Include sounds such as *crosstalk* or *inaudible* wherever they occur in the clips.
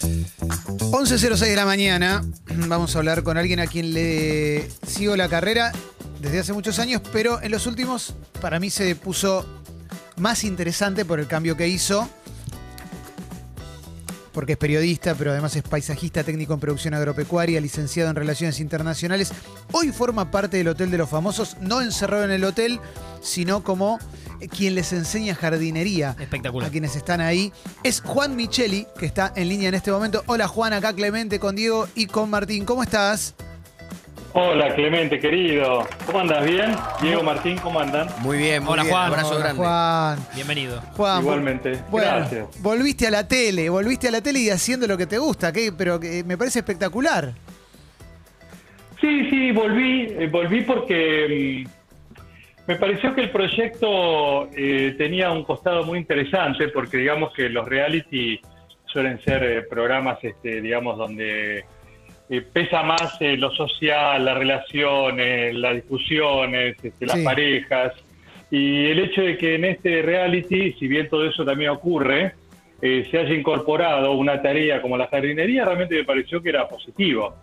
11.06 de la mañana. Vamos a hablar con alguien a quien le sigo la carrera desde hace muchos años, pero en los últimos para mí se puso más interesante por el cambio que hizo. Porque es periodista, pero además es paisajista, técnico en producción agropecuaria, licenciado en relaciones internacionales. Hoy forma parte del Hotel de los Famosos, no encerrado en el hotel, sino como quien les enseña jardinería Espectacular. a quienes están ahí. Es Juan Micheli, que está en línea en este momento. Hola Juan, acá Clemente con Diego y con Martín. ¿Cómo estás? Hola Clemente, querido. ¿Cómo andas? ¿Bien? Diego, Martín, ¿cómo andan? Muy bien, muy Hola, bien. Juan. Abrazo Hola, grande. Juan. Bienvenido. Juan, Igualmente. Bueno, Gracias. volviste a la tele, volviste a la tele y haciendo lo que te gusta, que, pero que me parece espectacular. Sí, sí, volví. eh, volví porque mm, me pareció que el proyecto eh, tenía un costado muy interesante, porque digamos que los reality suelen ser eh, programas, este, digamos, donde eh, pesa más eh, lo social, las relaciones, las discusiones, este, las Sí. parejas. Y el hecho de que en este reality, si bien todo eso también ocurre, eh, se haya incorporado una tarea como la jardinería, realmente me pareció que era positivo.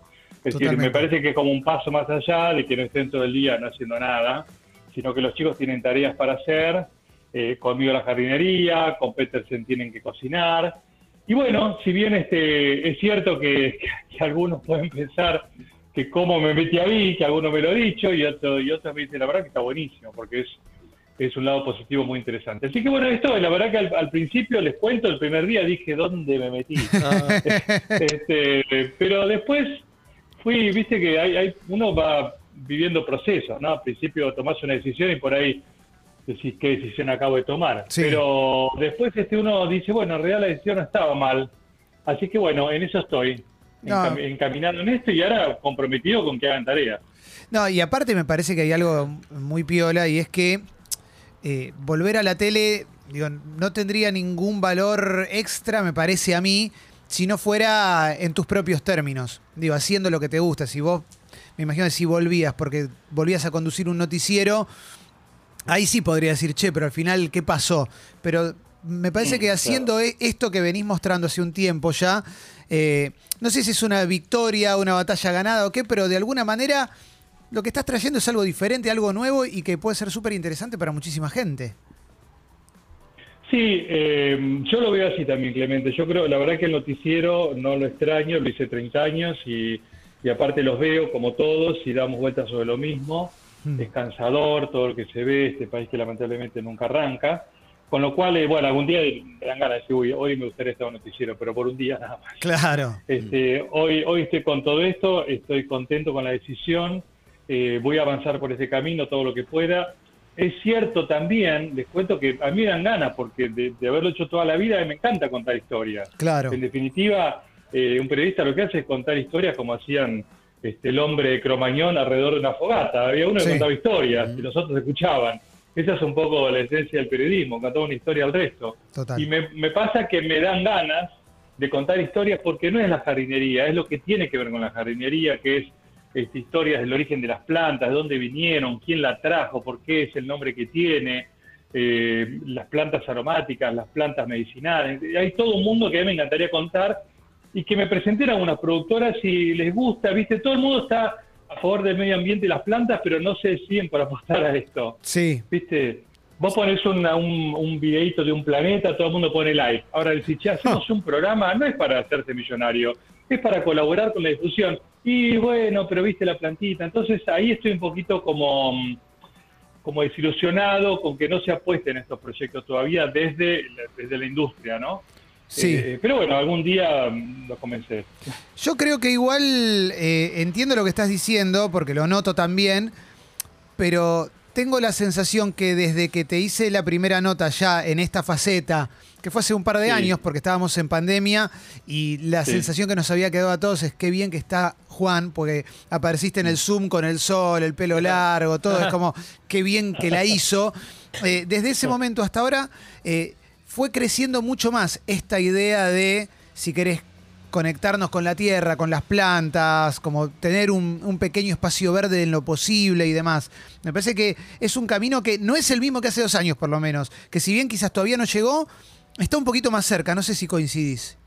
Es decir, me parece que es como un paso más allá de que no estén todo el día no haciendo nada, sino que los chicos tienen tareas para hacer, eh, conmigo la jardinería, con Petersen tienen que cocinar. Y bueno, si bien este, es cierto que, que algunos pueden pensar que cómo me metí ahí, que algunos me lo han dicho, y, otro, y otros me dicen, la verdad que está buenísimo, porque es, es un lado positivo muy interesante. Así que bueno, esto, la verdad que al, al principio les cuento, el primer día dije, ¿dónde me metí? *laughs* Ah, Este, pero después fui, viste que hay, hay- uno va viviendo procesos, ¿no? Al principio tomás una decisión y por ahí decís qué decisión acabo de tomar. Sí. Pero después este uno dice, bueno, en realidad la decisión no estaba mal. Así que bueno, en eso estoy, No. encam- encaminado en esto y ahora comprometido con que hagan tarea. No, y aparte me parece que hay algo muy piola y es que eh, volver a la tele, digo, no tendría ningún valor extra, me parece a mí, si no fuera en tus propios términos. Digo, haciendo lo que te gusta. Si vos, me imagino que si volvías, porque volvías a conducir un noticiero, ahí sí podría decir, che, pero al final, ¿qué pasó? Pero me parece que Mm, haciendo e- esto que venís mostrando hace un tiempo ya, eh, no sé si es una victoria, una batalla ganada o qué, pero de alguna manera lo que estás trayendo es algo diferente, algo nuevo y que puede ser súper interesante para muchísima gente. Sí, eh, yo lo veo así también, Clemente. Yo creo, la verdad que el noticiero no lo extraño, lo hice 30 años y, y aparte los veo como todos y damos vueltas sobre lo mismo. Mm. Es cansador todo lo que se ve, este país que lamentablemente nunca arranca. Con lo cual, eh, bueno, algún día me dan ganas de decir, uy, hoy me gustaría estar en un noticiero, pero por un día nada más. Claro. Este, hoy, hoy estoy con todo esto, estoy contento con la decisión, eh, voy a avanzar por ese camino todo lo que pueda. Es cierto también, les cuento que a mí me dan ganas, porque de, de haberlo hecho toda la vida me encanta contar historias. Claro. En definitiva, eh, un periodista lo que hace es contar historias como hacían este, el hombre de Cromañón alrededor de una fogata. Había uno que Sí. contaba historias y los otros escuchaban. Esa es un poco la esencia del periodismo, contar una historia al resto. Total. Y me, me pasa que me dan ganas de contar historias porque no es la jardinería, es lo que tiene que ver con la jardinería, que es este, historias del origen de las plantas, de dónde vinieron, quién la trajo, por qué es el nombre que tiene, eh, las plantas aromáticas, las plantas medicinales. Hay todo un mundo que a mí me encantaría contar y que me presenten a unas productoras si les gusta, ¿viste? Todo el mundo está a favor del medio ambiente y las plantas, pero no se deciden por apostar a esto. Sí. ¿Viste? Vos pones una- un, un videito de un planeta, todo el mundo pone like. Ahora, si che, hacemos un programa, no es para hacerse millonario, es para colaborar con la difusión. Y bueno, pero viste la plantita. Entonces ahí estoy un poquito como, como desilusionado con que no se apuesten estos proyectos todavía desde, desde la industria, ¿no? Sí. Eh, pero bueno, algún día mm, lo comencé. Yo creo que igual eh, entiendo lo que estás diciendo, porque lo noto también, pero tengo la sensación que desde que te hice la primera nota ya en esta faceta, que fue hace un par de Sí. años, porque estábamos en pandemia, y la Sí. sensación que nos había quedado a todos es qué bien que está Juan, porque apareciste en el Zoom con el sol, el pelo largo, todo, es como qué bien que la hizo. *laughs* Eh, desde ese momento hasta ahora eh, fue creciendo mucho más esta idea de, si querés conectarnos con la tierra, con las plantas, como tener un, pequeño espacio verde en lo posible y demás. Me parece que es un camino que no es el mismo que hace dos años, por lo menos. Que si bien quizás todavía no llegó, está un poquito más cerca. No sé si coincidís.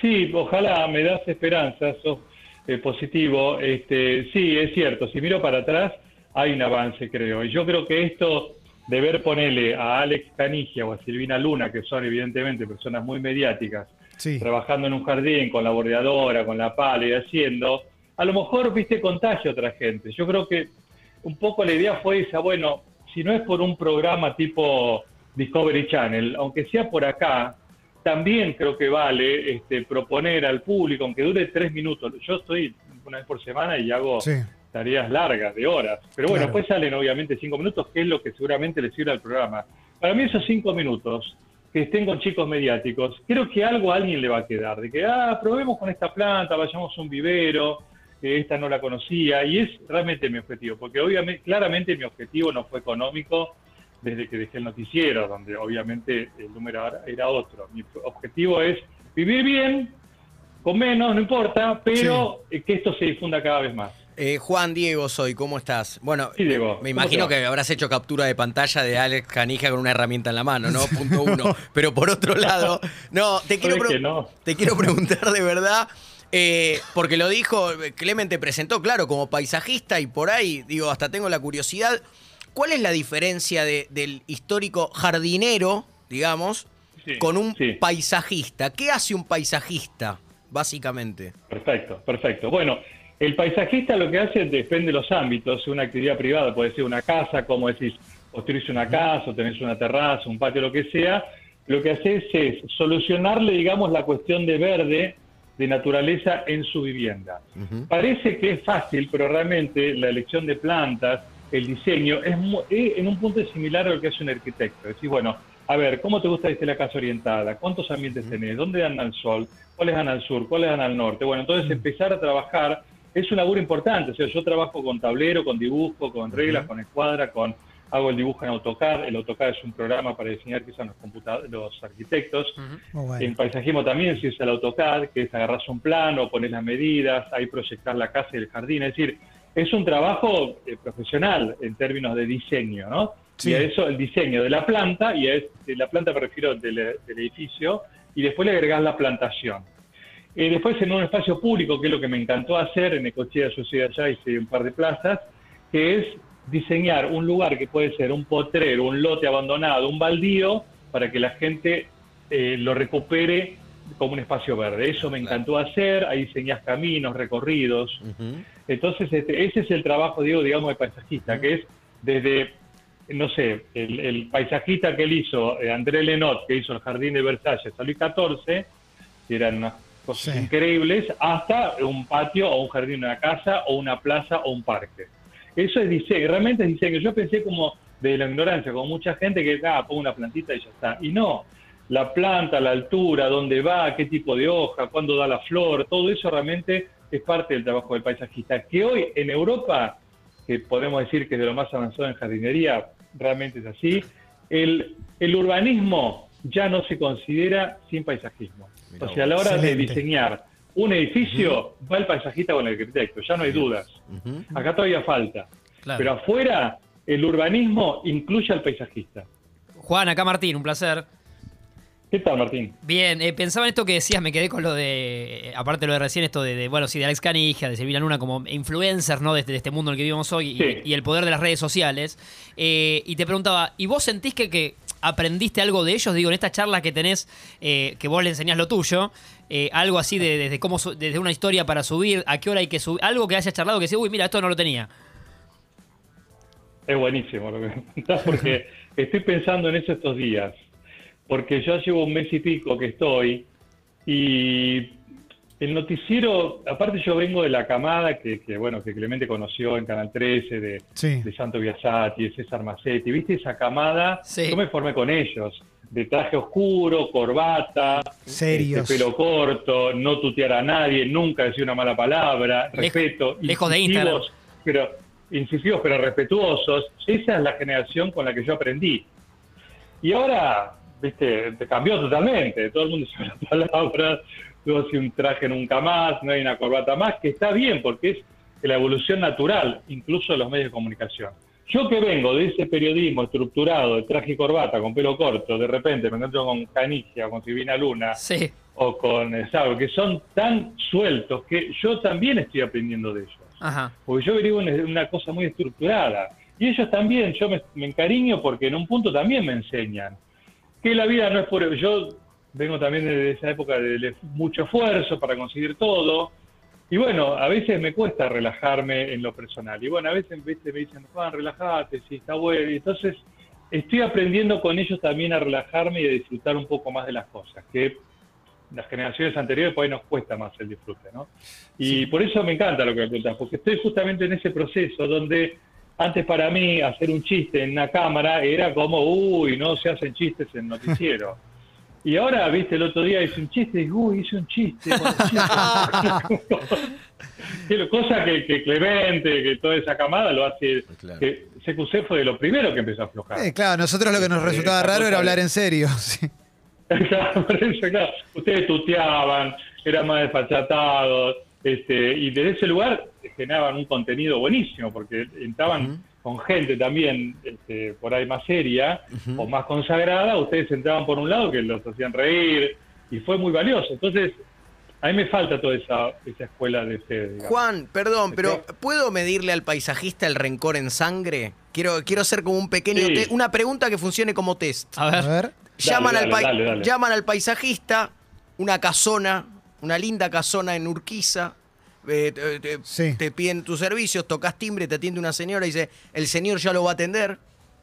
Sí, ojalá me das esperanza, sos eh, positivo. Este, sí, es cierto, si miro para atrás hay un avance, creo. Y yo creo que esto de ver ponerle a Alex Canigia o a Silvina Luna, que son evidentemente personas muy mediáticas, trabajando en un jardín con la bordeadora, con la pala y haciendo, a lo mejor, viste, contagia a otra gente. Yo creo que un poco la idea fue esa, bueno, si no es por un programa tipo Discovery Channel, aunque sea por acá, también creo que vale este, proponer al público, aunque dure tres minutos. Yo estoy una vez por semana y hago tareas largas, de horas. Pero bueno, después salen obviamente cinco minutos, que es lo que seguramente le sirve al programa. Para mí esos cinco minutos que estén con chicos mediáticos, creo que algo a alguien le va a quedar, de que, ah, probemos con esta planta, vayamos a un vivero, que esta no la conocía, y es realmente mi objetivo, porque obviamente, claramente mi objetivo no fue económico desde que dejé el noticiero, donde obviamente el número era otro. Mi objetivo es vivir bien, con menos, no importa, pero que esto se difunda cada vez más. Eh, Juan Diego soy, ¿cómo estás? Bueno, me imagino que habrás hecho captura de pantalla de Alex Canija con una herramienta en la mano, ¿no? Punto uno. *laughs* Pero por otro lado, no, te quiero, te quiero preguntar de verdad, eh, porque lo dijo, Clemente presentó, claro, como paisajista y por ahí, digo, hasta tengo la curiosidad, ¿cuál es la diferencia del histórico jardinero, digamos, con un paisajista? ¿Qué hace un paisajista, básicamente? Perfecto, perfecto. Bueno, el paisajista lo que hace depende de los ámbitos, una actividad privada puede ser una casa, como decís, construís una casa, o tenés una terraza, un patio, lo que sea, lo que haces es solucionarle, digamos, la cuestión de verde, de naturaleza en su vivienda. Parece que es fácil, pero realmente la elección de plantas, el diseño, es, en un punto similar a lo que hace un arquitecto. Es decir, bueno, a ver, ¿cómo te gusta que la casa orientada? ¿Cuántos ambientes tenés? ¿Dónde dan al sol? ¿Cuáles dan al sur? ¿Cuáles dan al norte? Bueno, entonces empezar a trabajar es un laburo importante. O sea, yo trabajo con tablero, con dibujo, con reglas, con escuadra, con hago el dibujo en AutoCAD. El AutoCAD es un programa para diseñar que usan los computadores, los arquitectos. En paisajismo también se usa el AutoCAD, que es agarrar un plano, poner las medidas, ahí proyectar la casa y el jardín. Es decir, es un trabajo eh, profesional en términos de diseño, ¿no? Y a eso el diseño de la planta, y a de la planta me refiero del, del edificio, y después le agregás la plantación. Eh, después en un espacio público, que es lo que me encantó hacer, en Ecochea yo soy allá, hice un par de plazas, que es diseñar un lugar que puede ser un potrero, un lote abandonado, un baldío, para que la gente eh, lo recupere como un espacio verde. Eso me encantó hacer, ahí diseñas caminos, recorridos. Entonces, este, ese es el trabajo, digo, digamos, de paisajista, que es desde, no sé, el, paisajista que él hizo, eh, André Lenot, que hizo el Jardín de Versalles, a Luis XIV, que eran unas cosas increíbles, hasta un patio o un jardín de una casa o una plaza o un parque. Eso es diseño, realmente es diseño. Yo pensé como de la ignorancia, como mucha gente que, ah, pongo una plantita y ya está. Y no, la planta, la altura, dónde va, qué tipo de hoja, cuándo da la flor, todo eso realmente es parte del trabajo del paisajista. Que hoy en Europa, que podemos decir que es de lo más avanzado en jardinería, realmente es así, el, el urbanismo ya no se considera sin paisajismo. O sea, a la hora de diseñar un edificio, va el paisajista con el arquitecto, ya no hay dudas. Acá todavía falta. Pero afuera, el urbanismo incluye al paisajista. Juan, acá Martín, un placer. ¿Qué tal, Martín? Bien, eh, pensaba en esto que decías, me quedé con lo de, aparte de lo de recién, esto de, bueno, sí, de Alex Canigia, de Silvina Luna como influencer, ¿no? De, este, este mundo en el que vivimos hoy y, el poder de las redes sociales. Eh, y te preguntaba, ¿y vos sentís que, que aprendiste algo de ellos? Digo, en esta charla que tenés, eh, que vos le enseñás lo tuyo, algo así de, desde cómo desde una historia para subir, a qué hora hay que subir, algo que hayas charlado que decís, uy, mira, esto no lo tenía. Es buenísimo lo que me porque estoy pensando en eso estos días, porque yo llevo un mes y pico que estoy y el noticiero, aparte yo vengo de la camada que, bueno, que Clemente conoció en Canal 13, de, de Santo Biasati, de César Massetti, ¿viste esa camada? Yo me formé con ellos, de traje oscuro, corbata, este, pelo corto, no tutear a nadie, nunca decir una mala palabra, respeto. Lejos de Instagram. Pero, incisivos pero respetuosos. Esa es la generación con la que yo aprendí. Y ahora, viste, cambió totalmente. Todo el mundo sabe las *laughs* palabras, no hace un traje nunca más, no hay una corbata más, que está bien porque es la evolución natural, incluso de los medios de comunicación. Yo que vengo de ese periodismo estructurado, de traje y corbata, con pelo corto, de repente me encuentro con Canigia, con Silvina Luna, o con Sao, que son tan sueltos que yo también estoy aprendiendo de ellos. Porque yo vivo en una cosa muy estructurada. Y ellos también, yo me, encariño porque en un punto también me enseñan que la vida no es por... Yo vengo también de esa época de, mucho esfuerzo para conseguir todo. Y bueno, a veces me cuesta relajarme en lo personal. Y bueno, a veces me dicen, Juan, relájate, sí, está bueno. Y entonces estoy aprendiendo con ellos también a relajarme y a disfrutar un poco más de las cosas, que las generaciones anteriores pues ahí nos cuesta más el disfrute, ¿no? Y por eso me encanta lo que me preguntas, porque estoy justamente en ese proceso donde antes para mí hacer un chiste en una cámara era como, uy, no se hacen chistes en noticiero. *laughs* Y ahora, viste, el otro día hice un chiste y, uy, hice un chiste. *laughs* *laughs* Cosa que, que, Clemente, que toda esa camada lo hace. Que CQC fue de lo primero que empezó a aflojar. Eh, claro, nosotros lo que nos resultaba raro era hablar en serio. claro, claro. Ustedes tuteaban, eran más desfachatados. Este, y desde ese lugar generaban un contenido buenísimo, porque entraban con gente también este, por ahí más seria o más consagrada, ustedes entraban por un lado que los hacían reír y fue muy valioso. Entonces, a mí me falta toda esa, esa escuela de fe. Juan, perdón, pero ¿puedo medirle al paisajista el rencor en sangre? Quiero, quiero hacer como un pequeño una pregunta que funcione como test. A ver. Llaman, al llaman al paisajista, una casona, una linda casona en Urquiza, eh, te, piden tus servicios, tocas timbre, te atiende una señora y dice, el señor ya lo va a atender.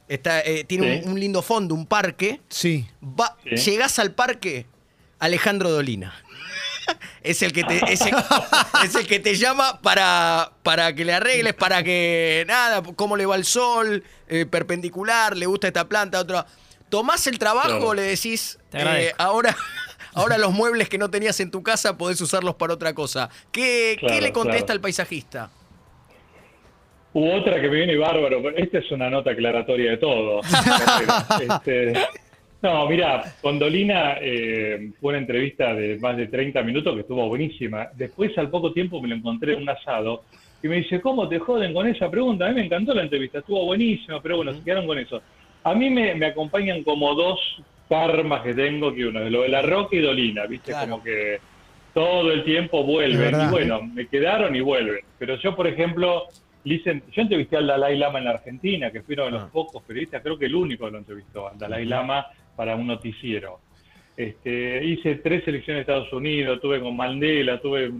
Está, eh, tiene un, lindo fondo, un parque. Sí. Va, Llegás al parque, Alejandro Dolina. *laughs* es el que te, *laughs* es el, que te llama para, para que le arregles, para que nada, cómo le va el sol, eh, perpendicular, le gusta esta planta, otra. Tomás el trabajo, le decís, eh, ahora, ahora los muebles que no tenías en tu casa podés usarlos para otra cosa. ¿Qué, le contesta al paisajista? Hubo otra que me viene bárbaro, esta es una nota aclaratoria de todo. *laughs* este, no, mira, con Dolina eh, fue una entrevista de más de 30 minutos que estuvo buenísima. Después, al poco tiempo, me lo encontré en un asado y me dice, ¿cómo te joden con esa pregunta? A mí me encantó la entrevista, estuvo buenísima, pero bueno, se quedaron con eso. A mí me, acompañan como dos karmas que tengo, que uno lo de la Roca y Dolina, ¿viste? Como que todo el tiempo vuelven. Y bueno, me quedaron y vuelven. Pero yo, por ejemplo, yo entrevisté al Dalai Lama en la Argentina, que fui uno de los ah. pocos periodistas, creo que el único que lo entrevistó, al Dalai Lama para un noticiero. Este, hice tres elecciones de Estados Unidos, tuve con Mandela, tuve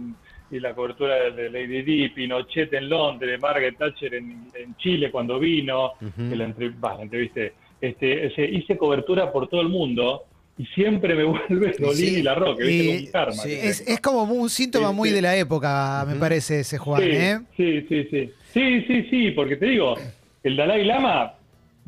y la cobertura de Lady Di, Pinochet en Londres, Margaret Thatcher en, Chile cuando vino, que la, entrevisté. Este, hice cobertura por todo el mundo y siempre me *laughs* vuelve Dolín y la Roca, ¿viste? karma. Es, como un síntoma muy de la época, me parece, ese Juan, sí, ¿eh? Sí, sí, sí. Sí, sí, sí, porque te digo, el Dalai Lama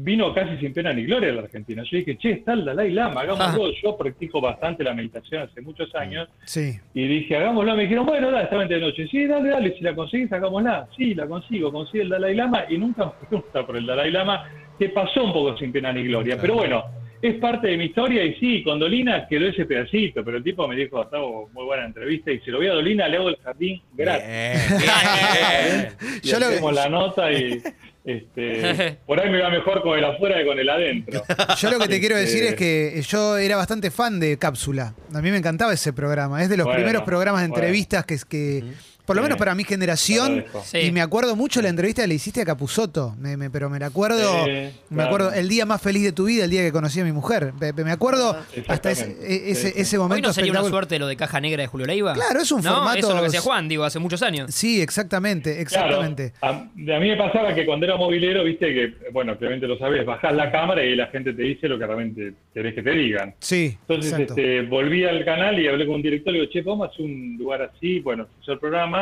vino casi sin pena ni gloria a la Argentina. Yo dije, che, está el Dalai Lama, hagámoslo. Ah. Yo practico bastante la meditación hace muchos años. Sí. Y dije, hagámoslo. Me dijeron, bueno, dale, esta de noche. Sí, dale, dale, si la conseguís, hagámosla. Sí, la consigo, consigo el Dalai Lama y nunca me pregunta por el Dalai Lama, que pasó un poco sin pena ni gloria. Pero bueno, es parte de mi historia y sí, con Dolina quedó ese pedacito, pero el tipo me dijo, estaba muy buena entrevista y si lo voy a Dolina le hago el jardín gratis. *laughs* y Yo hacemos la nota y... *laughs* Este, *laughs* por ahí me va mejor con el afuera que con el adentro. *laughs* Yo lo que te quiero decir es que yo era bastante fan de Cápsula. A mí me encantaba ese programa. Es de los primeros programas de entrevistas que, que, por lo menos para mi generación. Y me acuerdo mucho la entrevista que le hiciste a Capusoto. pero me la acuerdo. me acuerdo el día más feliz de tu vida, el día que conocí a mi mujer. Me, acuerdo ah, hasta ese, ese, momento. ¿Hoy no sería una suerte lo de caja negra de Julio Leiva? Claro, es un formato. Eso es lo que hacía Juan, digo, hace muchos años. Sí, exactamente, exactamente. a, mí me pasaba que cuando era movilero, viste que, bueno, claramente lo sabes, bajás la cámara y la gente te dice lo que realmente querés que te digan. Sí. Entonces este, volví al canal y hablé con un director y digo, che, vamos a hacer un lugar así, bueno, hizo el programa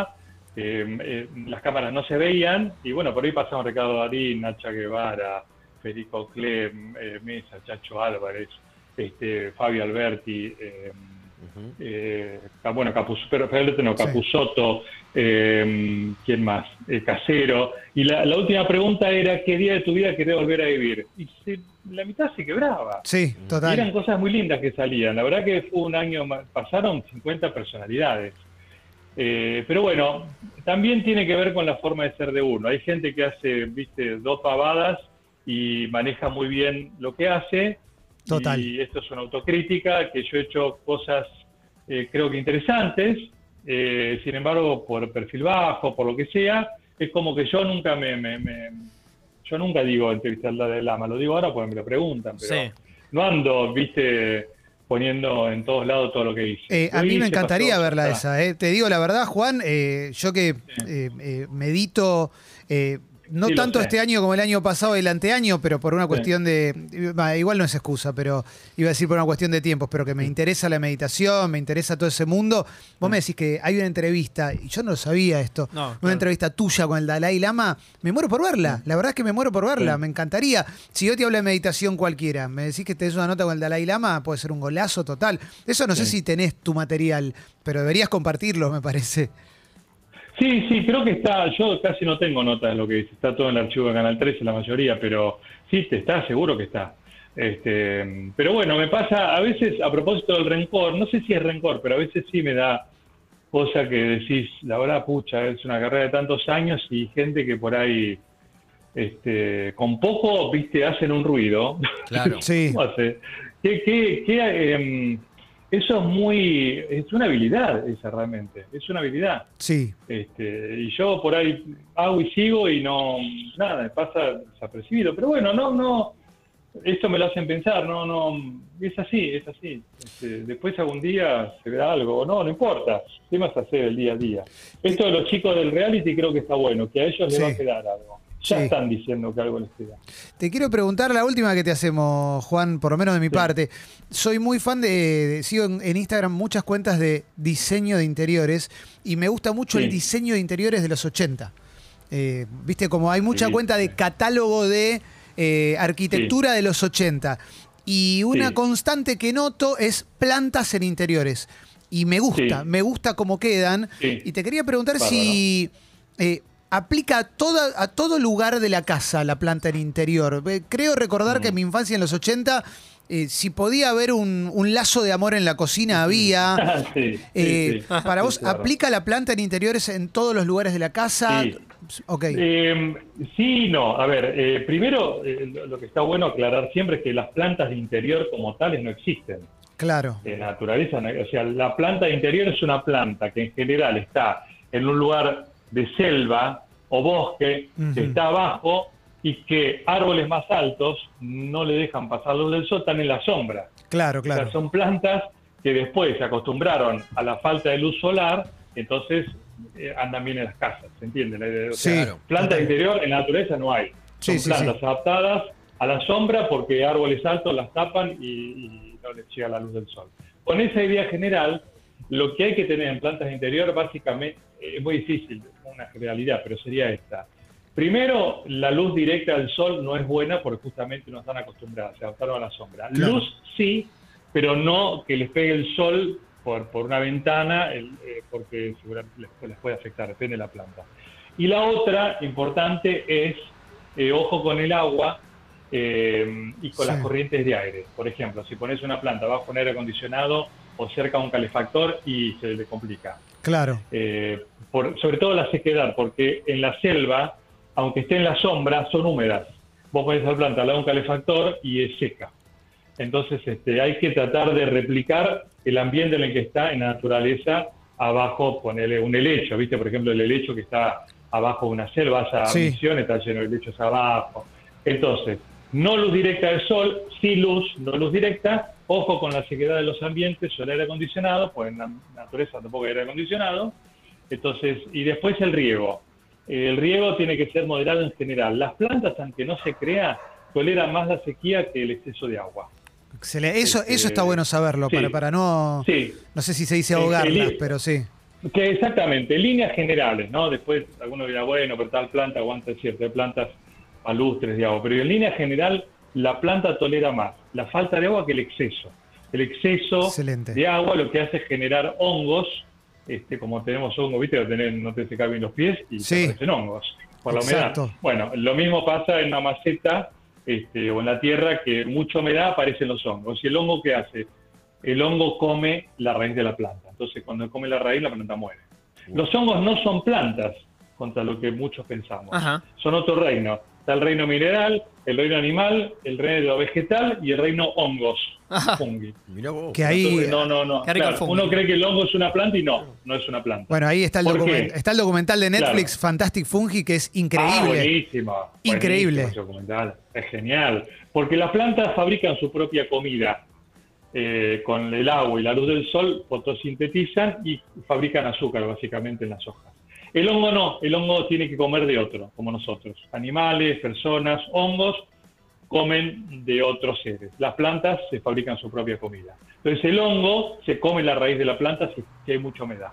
eh, eh, las cámaras no se veían y bueno, por ahí pasamos Ricardo Darín, Nacha Guevara, Federico Clem, eh, Mesa, Chacho Álvarez, este, Fabio Alberti, bueno, Capus, pero, no, Capusoto, ¿quién más? Casero. Y la, última pregunta era, ¿qué día de tu vida querés volver a vivir? Y la mitad se quebraba. Sí, total. eran cosas muy lindas que salían. La verdad que fue un año, pasaron 50 personalidades. Eh, pero bueno, también tiene que ver con la forma de ser de uno. Hay gente que hace, viste, dos pavadas y maneja muy bien lo que hace. Total. Y esto es una autocrítica, que yo he hecho cosas eh, creo que interesantes, eh, sin embargo, por perfil bajo, por lo que sea, es como que yo nunca me, yo nunca digo entrevistar la de Lama, lo digo ahora porque me lo preguntan, pero no ando, viste, poniendo en todos lados todo lo que dice. Eh, a mí me encantaría verla esa, eh. te digo la verdad, Juan, eh, yo que medito no tanto este año como el año pasado y el anteaño, pero por una cuestión de. Igual no es excusa, pero iba a decir por una cuestión de tiempos, pero que me interesa la meditación, me interesa todo ese mundo. Vos me decís que hay una entrevista, y yo no lo sabía esto, una entrevista tuya con el Dalai Lama, me muero por verla. La verdad es que me muero por verla, me encantaría. Si yo te hablo de meditación cualquiera, me decís que tenés una nota con el Dalai Lama, puede ser un golazo total. Eso no sé si tenés tu material, pero deberías compartirlo, me parece. Sí, sí, creo que está, yo casi no tengo notas de lo que dice, está todo en el archivo de Canal 13 la mayoría, pero sí, te está, seguro que está. Este, pero bueno, me pasa a veces, a propósito del rencor, no sé si es rencor, pero a veces sí me da cosa que decís, la verdad, pucha, es una carrera de tantos años y gente que por ahí, este, con poco, viste, hacen un ruido. Claro. *laughs* sí. ¿Qué, qué, qué, em, eso es muy, es una habilidad esa realmente, es una habilidad. Sí. Este, y yo por ahí hago y sigo y no, nada, me pasa desapercibido. Pero bueno, no, no, esto me lo hacen pensar, no, no, es así, es así. Este, después algún día se verá algo, no, no importa, ¿qué más hacer el día a día? Esto de los chicos del reality creo que está bueno, que a ellos les va a quedar algo. Ya están diciendo que algo les queda. Te quiero preguntar la última que te hacemos, Juan, por lo menos de mi parte. Soy muy fan de, sigo en, Instagram muchas cuentas de diseño de interiores y me gusta mucho el diseño de interiores de los 80. Eh, viste, como hay mucha cuenta de catálogo de eh, arquitectura de los 80. Y una constante que noto es plantas en interiores. Y me gusta, me gusta cómo quedan. Y te quería preguntar si eh, aplica a, toda, a todo lugar de la casa la planta en interior. Eh, creo recordar que en mi infancia en los 80 eh, si podía haber un, lazo de amor en la cocina, *laughs* había. *laughs* Eh, para vos, ¿aplica la planta en interiores en todos los lugares de la casa? Sí, okay. Em, sí no. A ver, primero, lo que está bueno aclarar siempre es que las plantas de interior como tales no existen. Claro. En naturaleza, o sea, la planta de interior es una planta que en general está en un lugar de selva o bosque que está abajo y que árboles más altos no le dejan pasar luz del sol, están en la sombra. Claro, claro. son plantas que después se acostumbraron a la falta de luz solar, entonces eh, andan bien en las casas, ¿se entiende? La sí, plantas interior en la naturaleza no hay. Son plantas adaptadas a la sombra porque árboles altos las tapan y, y no les llega la luz del sol. Con esa idea general, lo que hay que tener en plantas de interior básicamente es muy difícil, una generalidad, pero sería esta. Primero, la luz directa del sol no es buena porque justamente no están acostumbrados, se adaptaron a la sombra. Luz sí, pero no que les pegue el sol por, por una ventana, eh, porque seguramente les, puede afectar, depende de la planta. Y la otra importante es, eh, ojo con el agua eh, y con las corrientes de aire. Por ejemplo, si pones una planta bajo un aire acondicionado o cerca de un calefactor y se le complica. Claro. Eh, sobre todo la sequedad, porque en la selva, aunque esté en la sombra, son húmedas. Vos podés hacer planta al lado de un calefactor y es seca. Entonces este, hay que tratar de replicar el ambiente en el que está en la naturaleza abajo, ponerle un helecho, ¿viste? Por ejemplo, el helecho que está abajo de una selva, esa sí. misión está lleno de helechos abajo. Entonces, no luz directa del sol, sí luz, no luz directa, Ojo con la sequedad de los ambientes o el aire acondicionado, pues en la naturaleza tampoco hay aire acondicionado. Entonces, y después el riego. El riego tiene que ser moderado en general. Las plantas, aunque no se crea, toleran más la sequía que el exceso de agua. Excelente. Eso, eso está este, bueno saberlo, para, para no. No sé si se dice ahogarlas, pero sí. Que exactamente, líneas generales, ¿no? Después alguno dirá, bueno, pero tal planta aguanta ciertas plantas palustres de agua. Pero en línea general, la planta tolera más la falta de agua que el exceso. El exceso de agua lo que hace es generar hongos, este, como tenemos hongos, viste, tener, no te secar bien los pies y se aparecen hongos por la humedad. Bueno, lo mismo pasa en una maceta este, o en la tierra que mucha humedad aparecen los hongos. ¿Y el hongo qué hace? El hongo come la raíz de la planta. Entonces, cuando come la raíz, la planta muere. Los hongos no son plantas, contra lo que muchos pensamos. Son otro reino Está el reino mineral, el reino animal, el reino vegetal y el reino hongos. Fungi. Que ahí, no, no, no. uno cree que el hongo es una planta y no, no es una planta. Bueno, ahí está el, está el documental de Netflix, Fantastic Fungi, que es increíble. Ah, buenísimo. Increíble. Es genial. Porque las plantas fabrican su propia comida. Eh, con el agua y la luz del sol fotosintetizan y fabrican azúcar básicamente en las hojas. El hongo no, el hongo tiene que comer de otro, como nosotros. Animales, personas, hongos comen de otros seres. Las plantas se fabrican su propia comida. Entonces el hongo se come la raíz de la planta si hay mucha humedad.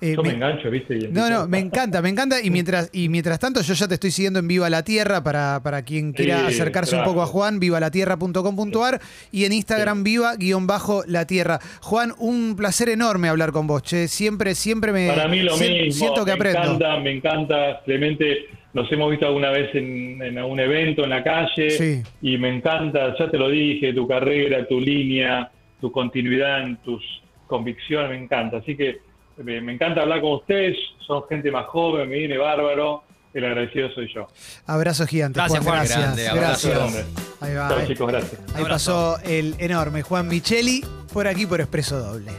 Eh, yo me, engancho, ¿viste? no, no, me encanta, me encanta. Y mientras, y mientras tanto, yo ya te estoy siguiendo en Viva la Tierra para, para quien quiera acercarse un poco a Juan, vivalatierra.com.ar y en Instagram viva guion bajo la tierra. Juan, un placer enorme hablar con vos, che. Siempre, siempre me para mí lo mismo, siento que aprendo. Me encanta, me encanta. Clemente, nos hemos visto alguna vez en, en algún evento en la calle y me encanta, ya te lo dije, tu carrera, tu línea, tu continuidad en tus convicciones, me encanta. Así que me, encanta hablar con ustedes, son gente más joven, me viene bárbaro. El agradecido soy yo. Abrazo gigante. Gracias, Juan. Gracias. gracias. Ahí va. chicos, gracias. Ahí pasó el enorme Juan Micheli por aquí por Expreso Doble.